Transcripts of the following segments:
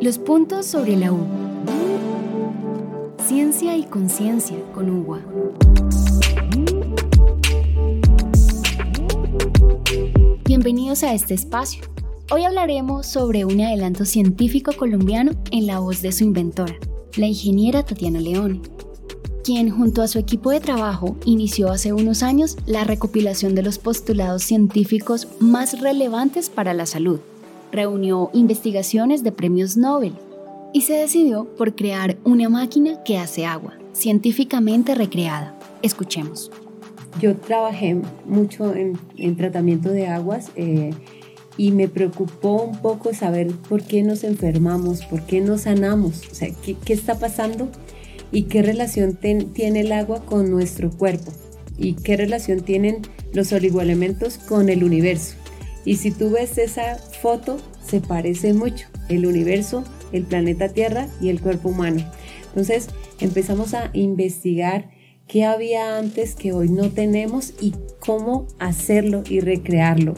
Los puntos sobre la U. Ciencia y conciencia con UWA. Bienvenidos a este espacio. Hoy hablaremos sobre un adelanto científico colombiano en la voz de su inventora, la ingeniera Tatiana Leone, quien junto a su equipo de trabajo inició hace unos años la recopilación de los postulados científicos más relevantes para la salud reunió investigaciones de premios Nobel y se decidió por crear una máquina que hace agua, científicamente recreada. Escuchemos. Yo trabajé mucho en, tratamiento de aguas eh, y me preocupó un poco saber por qué nos enfermamos, por qué nos sanamos, o sea, qué, está pasando y qué relación tiene el agua con nuestro cuerpo y qué relación tienen los oligoelementos con el universo. Y si tú ves esa foto, se parece mucho el universo, el planeta Tierra y el cuerpo humano. Entonces empezamos a investigar qué había antes que hoy no tenemos y cómo hacerlo y recrearlo.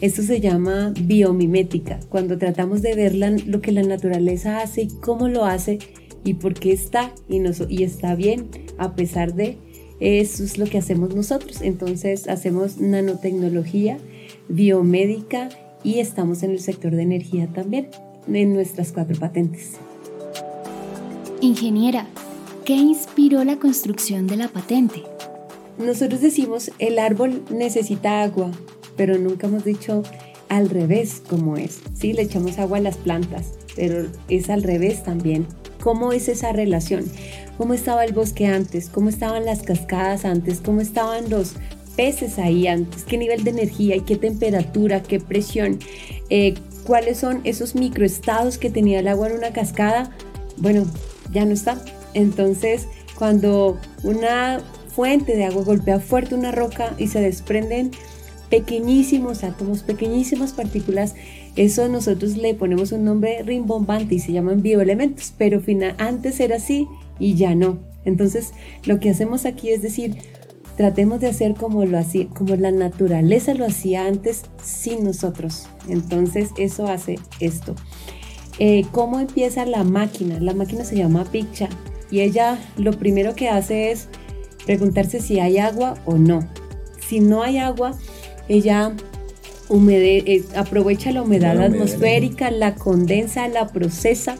Esto se llama biomimética, cuando tratamos de ver lo que la naturaleza hace y cómo lo hace y por qué está y, está bien a pesar de eso es lo que hacemos nosotros. Entonces hacemos nanotecnología, biomédica y estamos en el sector de energía también, en nuestras cuatro patentes. Ingeniera, ¿qué inspiró la construcción de la patente? Nosotros decimos el árbol necesita agua, pero nunca hemos dicho al revés cómo es. Sí, le echamos agua a las plantas, pero es al revés también. ¿Cómo es esa relación? ¿Cómo estaba el bosque antes? ¿Cómo estaban las cascadas antes? ¿Cómo estaban los peces ahí antes, qué nivel de energía y qué temperatura, qué presión, eh, cuáles son esos microestados que tenía el agua en una cascada, bueno, ya no está. Entonces, cuando una fuente de agua golpea fuerte una roca y se desprenden pequeñísimos átomos, pequeñísimas partículas, eso nosotros le ponemos un nombre rimbombante y se llaman bioelementos, pero antes era así y ya no. Entonces, lo que hacemos aquí es decir, tratemos de hacer como lo hacía, como la naturaleza lo hacía antes sin nosotros. Entonces eso hace esto. Eh, ¿Cómo empieza la máquina? La máquina se llama Piccha y ella lo primero que hace es preguntarse si hay agua o no. Si no hay agua, ella eh, aprovecha la humedad atmosférica, la condensa, la procesa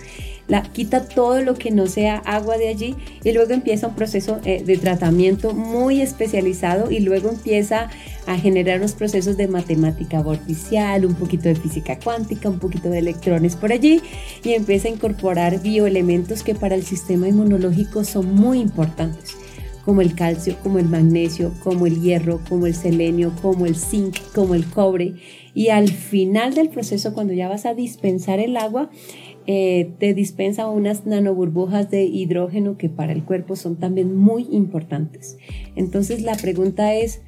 la, quita todo lo que no sea agua de allí y luego empieza un proceso eh, de tratamiento muy especializado y luego empieza a generar unos procesos de matemática vorticial, un poquito de física cuántica, un poquito de electrones por allí y empieza a incorporar bioelementos que para el sistema inmunológico son muy importantes como el calcio, como el magnesio, como el hierro, como el selenio, como el zinc, como el cobre. Y al final del proceso, cuando ya vas a dispensar el agua, eh, te dispensa unas nanoburbujas de hidrógeno que para el cuerpo son también muy importantes. Entonces la pregunta es,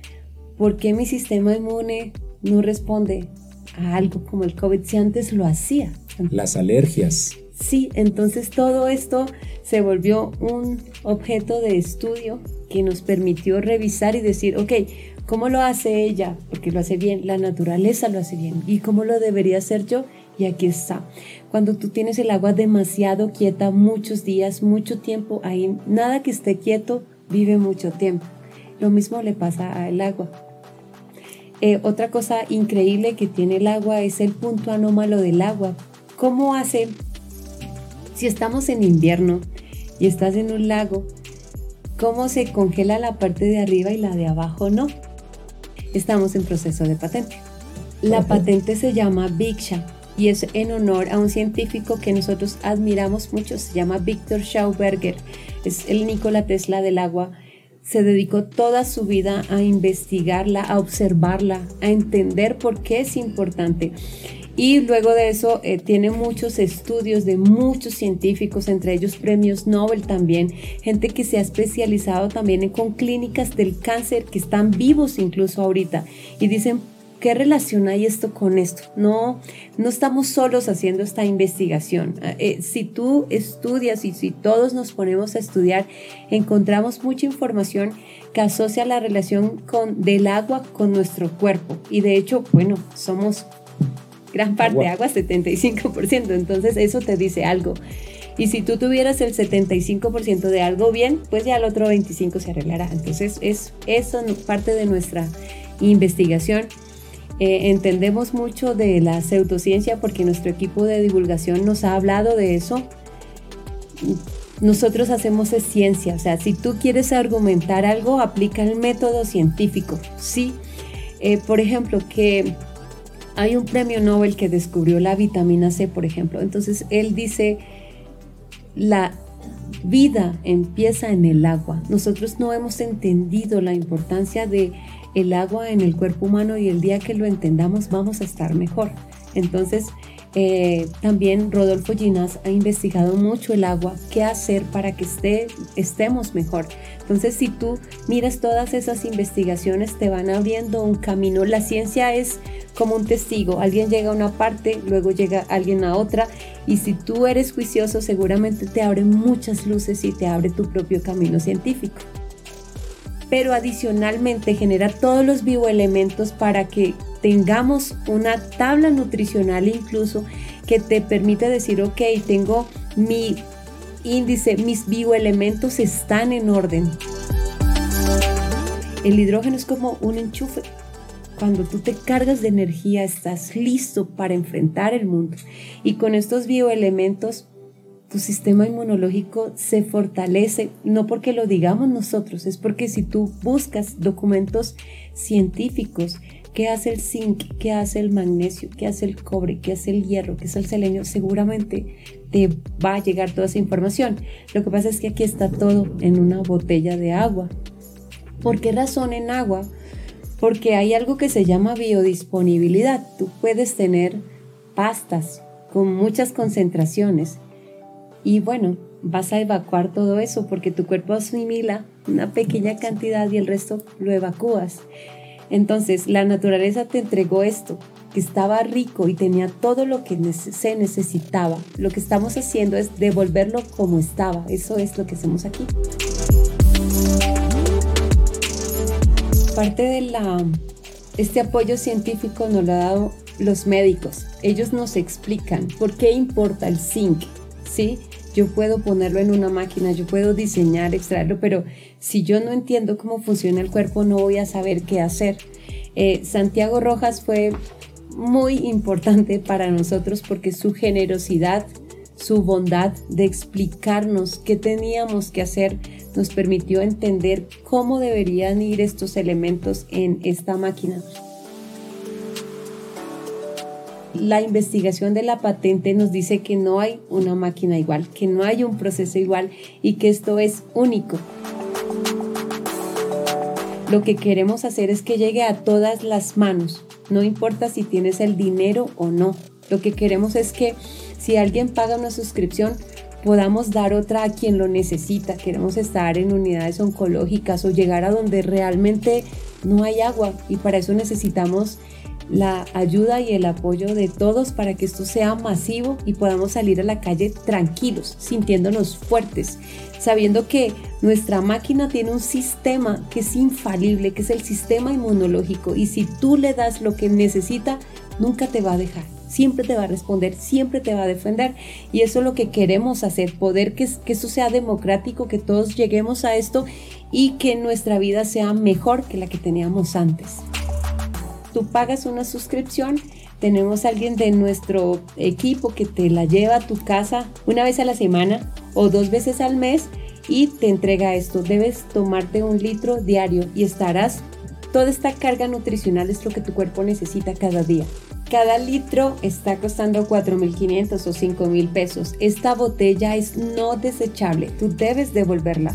¿por qué mi sistema inmune no responde a algo como el COVID si antes lo hacía? Las alergias. Sí, entonces todo esto se volvió un objeto de estudio que nos permitió revisar y decir, ok, ¿cómo lo hace ella? Porque lo hace bien, la naturaleza lo hace bien. ¿Y cómo lo debería hacer yo? Y aquí está. Cuando tú tienes el agua demasiado quieta, muchos días, mucho tiempo, ahí nada que esté quieto vive mucho tiempo. Lo mismo le pasa al agua. Eh, otra cosa increíble que tiene el agua es el punto anómalo del agua. ¿Cómo hace si estamos en invierno y estás en un lago? ¿Cómo se congela la parte de arriba y la de abajo no? Estamos en proceso de patente. La patente se llama Biksha y es en honor a un científico que nosotros admiramos mucho, se llama Víctor Schauberger, es el Nikola Tesla del agua. Se dedicó toda su vida a investigarla, a observarla, a entender por qué es importante. Y luego de eso eh, tiene muchos estudios de muchos científicos, entre ellos premios Nobel también, gente que se ha especializado también en, con clínicas del cáncer que están vivos incluso ahorita y dicen ¿Qué relación hay esto con esto? No, no estamos solos haciendo esta investigación. Eh, si tú estudias y si todos nos ponemos a estudiar, encontramos mucha información que asocia la relación con, del agua con nuestro cuerpo. Y de hecho, bueno, somos gran parte agua, agua 75%, entonces eso te dice algo. Y si tú tuvieras el 75% de algo bien, pues ya el otro 25% se arreglará. Entonces es eso parte de nuestra investigación. Eh, entendemos mucho de la pseudociencia porque nuestro equipo de divulgación nos ha hablado de eso. Nosotros hacemos ciencia, o sea, si tú quieres argumentar algo, aplica el método científico. Sí, eh, por ejemplo, que hay un premio Nobel que descubrió la vitamina C, por ejemplo. Entonces, él dice, la vida empieza en el agua. Nosotros no hemos entendido la importancia de el agua en el cuerpo humano y el día que lo entendamos vamos a estar mejor. Entonces, eh, también Rodolfo Ginás ha investigado mucho el agua, qué hacer para que esté, estemos mejor. Entonces, si tú miras todas esas investigaciones, te van abriendo un camino. La ciencia es como un testigo. Alguien llega a una parte, luego llega alguien a otra. Y si tú eres juicioso, seguramente te abre muchas luces y te abre tu propio camino científico pero adicionalmente genera todos los bioelementos para que tengamos una tabla nutricional incluso que te permite decir, ok, tengo mi índice, mis bioelementos están en orden. El hidrógeno es como un enchufe. Cuando tú te cargas de energía, estás listo para enfrentar el mundo. Y con estos bioelementos tu sistema inmunológico se fortalece, no porque lo digamos nosotros, es porque si tú buscas documentos científicos, qué hace el zinc, qué hace el magnesio, qué hace el cobre, qué hace el hierro, qué hace el selenio, seguramente te va a llegar toda esa información. Lo que pasa es que aquí está todo en una botella de agua. ¿Por qué razón en agua? Porque hay algo que se llama biodisponibilidad. Tú puedes tener pastas con muchas concentraciones y bueno, vas a evacuar todo eso porque tu cuerpo asimila una pequeña cantidad y el resto lo evacúas. Entonces, la naturaleza te entregó esto, que estaba rico y tenía todo lo que se necesitaba. Lo que estamos haciendo es devolverlo como estaba. Eso es lo que hacemos aquí. Parte de la, este apoyo científico nos lo ha dado los médicos. Ellos nos explican por qué importa el zinc, ¿sí? Yo puedo ponerlo en una máquina, yo puedo diseñar, extraerlo, pero si yo no entiendo cómo funciona el cuerpo, no voy a saber qué hacer. Eh, Santiago Rojas fue muy importante para nosotros porque su generosidad, su bondad de explicarnos qué teníamos que hacer, nos permitió entender cómo deberían ir estos elementos en esta máquina la investigación de la patente nos dice que no hay una máquina igual, que no hay un proceso igual y que esto es único. Lo que queremos hacer es que llegue a todas las manos, no importa si tienes el dinero o no. Lo que queremos es que si alguien paga una suscripción, podamos dar otra a quien lo necesita. Queremos estar en unidades oncológicas o llegar a donde realmente no hay agua y para eso necesitamos la ayuda y el apoyo de todos para que esto sea masivo y podamos salir a la calle tranquilos, sintiéndonos fuertes, sabiendo que nuestra máquina tiene un sistema que es infalible, que es el sistema inmunológico y si tú le das lo que necesita, nunca te va a dejar. Siempre te va a responder, siempre te va a defender. Y eso es lo que queremos hacer, poder que, que esto sea democrático, que todos lleguemos a esto y que nuestra vida sea mejor que la que teníamos antes tú pagas una suscripción, tenemos alguien de nuestro equipo que te la lleva a tu casa una vez a la semana o dos veces al mes y te entrega esto. Debes tomarte un litro diario y estarás, toda esta carga nutricional es lo que tu cuerpo necesita cada día. Cada litro está costando 4.500 o 5.000 pesos. Esta botella es no desechable. Tú debes devolverla.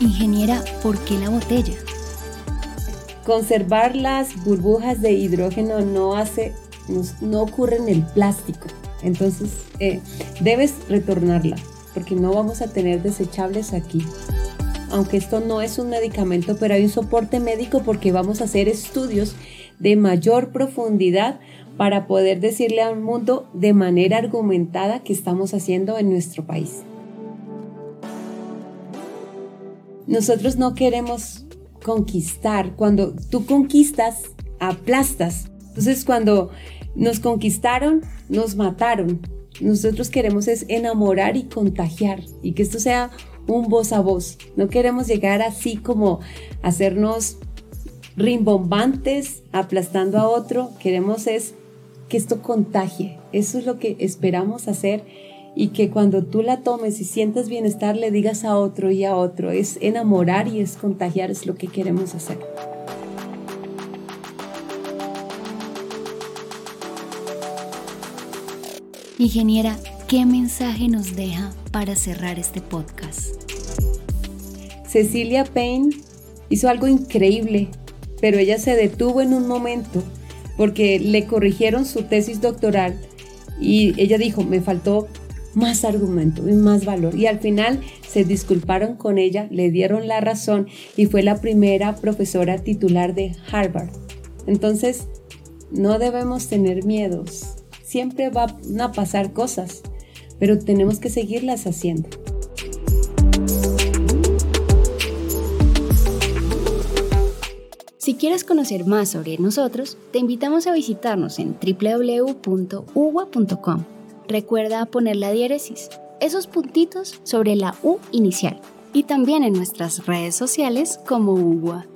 Ingeniera, ¿por qué la botella? Conservar las burbujas de hidrógeno no hace, no, ocurre en el plástico. Entonces, eh, debes retornarla porque no vamos a tener desechables aquí. Aunque esto no es un medicamento, pero hay un soporte médico porque vamos a hacer estudios de mayor profundidad para poder decirle al mundo de manera argumentada que estamos haciendo en nuestro país. Nosotros no queremos conquistar. Cuando tú conquistas, aplastas. Entonces cuando nos conquistaron, nos mataron. Nosotros queremos es enamorar y contagiar y que esto sea un voz a voz. No queremos llegar así como hacernos rimbombantes, aplastando a otro. Queremos es que esto contagie. Eso es lo que esperamos hacer y que cuando tú la tomes y sientas bienestar le digas a otro y a otro. Es enamorar y es contagiar, es lo que queremos hacer. Ingeniera, ¿qué mensaje nos deja para cerrar este podcast? Cecilia Payne hizo algo increíble, pero ella se detuvo en un momento porque le corrigieron su tesis doctoral y ella dijo, me faltó más argumento y más valor. Y al final se disculparon con ella, le dieron la razón y fue la primera profesora titular de Harvard. Entonces, no debemos tener miedos. Siempre van a pasar cosas, pero tenemos que seguirlas haciendo. Si quieres conocer más sobre nosotros, te invitamos a visitarnos en www.ugua.com. Recuerda poner la diéresis, esos puntitos sobre la U inicial, y también en nuestras redes sociales como UGUA.